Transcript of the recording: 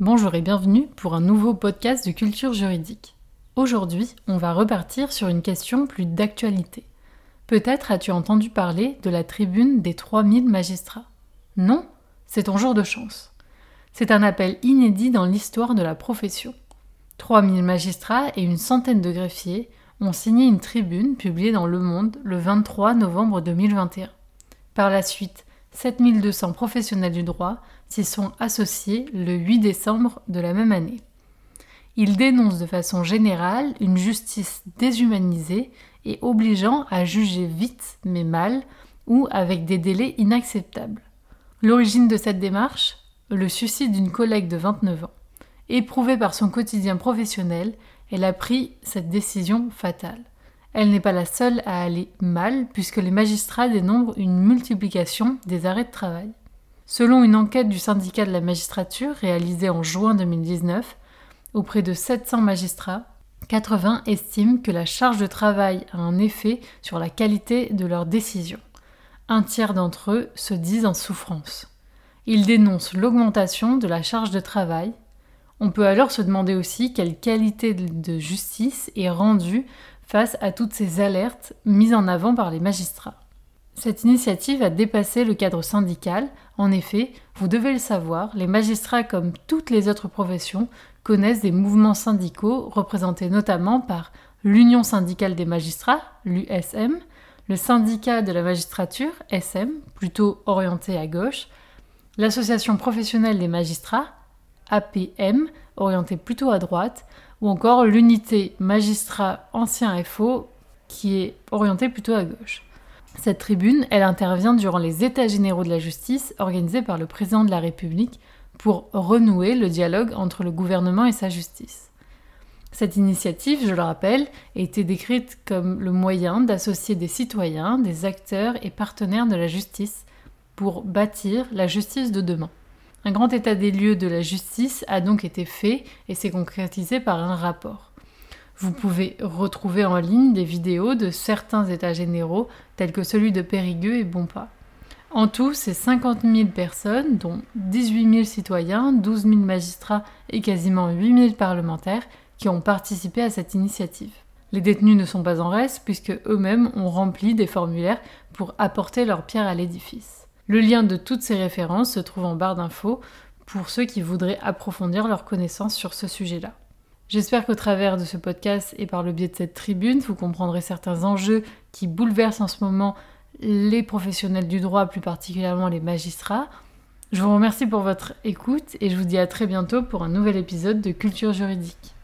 Bonjour et bienvenue pour un nouveau podcast de culture juridique. Aujourd'hui, on va repartir sur une question plus d'actualité. Peut-être as-tu entendu parler de la tribune des 3000 magistrats. Non C'est ton jour de chance. C'est un appel inédit dans l'histoire de la profession. 3000 magistrats et une centaine de greffiers ont signé une tribune publiée dans Le Monde le 23 novembre 2021. Par la suite, 7200 professionnels du droit s'y sont associés le 8 décembre de la même année. Ils dénoncent de façon générale une justice déshumanisée et obligeant à juger vite mais mal ou avec des délais inacceptables. L'origine de cette démarche? Le suicide d'une collègue de 29 ans. Éprouvée par son quotidien professionnel, elle a pris cette décision fatale. Elle n'est pas la seule à aller mal, puisque les magistrats dénombrent une multiplication des arrêts de travail. Selon une enquête du syndicat de la magistrature réalisée en juin 2019, auprès de 700 magistrats, 80 estiment que la charge de travail a un effet sur la qualité de leurs décisions. Un tiers d'entre eux se disent en souffrance. Ils dénoncent l'augmentation de la charge de travail. On peut alors se demander aussi quelle qualité de justice est rendue face à toutes ces alertes mises en avant par les magistrats. Cette initiative a dépassé le cadre syndical. En effet, vous devez le savoir, les magistrats, comme toutes les autres professions, connaissent des mouvements syndicaux représentés notamment par l'Union syndicale des magistrats, l'USM, le syndicat de la magistrature, SM, plutôt orienté à gauche, l'Association professionnelle des magistrats, APM, orienté plutôt à droite, ou encore l'unité magistrat ancien FO, qui est orientée plutôt à gauche. Cette tribune, elle intervient durant les États généraux de la justice organisés par le président de la République pour renouer le dialogue entre le gouvernement et sa justice. Cette initiative, je le rappelle, a été décrite comme le moyen d'associer des citoyens, des acteurs et partenaires de la justice pour bâtir la justice de demain. Un grand état des lieux de la justice a donc été fait et s'est concrétisé par un rapport. Vous pouvez retrouver en ligne des vidéos de certains états généraux, tels que celui de Périgueux et Bonpas. En tout, c'est 50 000 personnes, dont 18 000 citoyens, 12 000 magistrats et quasiment 8 000 parlementaires, qui ont participé à cette initiative. Les détenus ne sont pas en reste, puisque eux-mêmes ont rempli des formulaires pour apporter leur pierre à l'édifice. Le lien de toutes ces références se trouve en barre d'infos pour ceux qui voudraient approfondir leurs connaissances sur ce sujet-là. J'espère qu'au travers de ce podcast et par le biais de cette tribune, vous comprendrez certains enjeux qui bouleversent en ce moment les professionnels du droit, plus particulièrement les magistrats. Je vous remercie pour votre écoute et je vous dis à très bientôt pour un nouvel épisode de Culture juridique.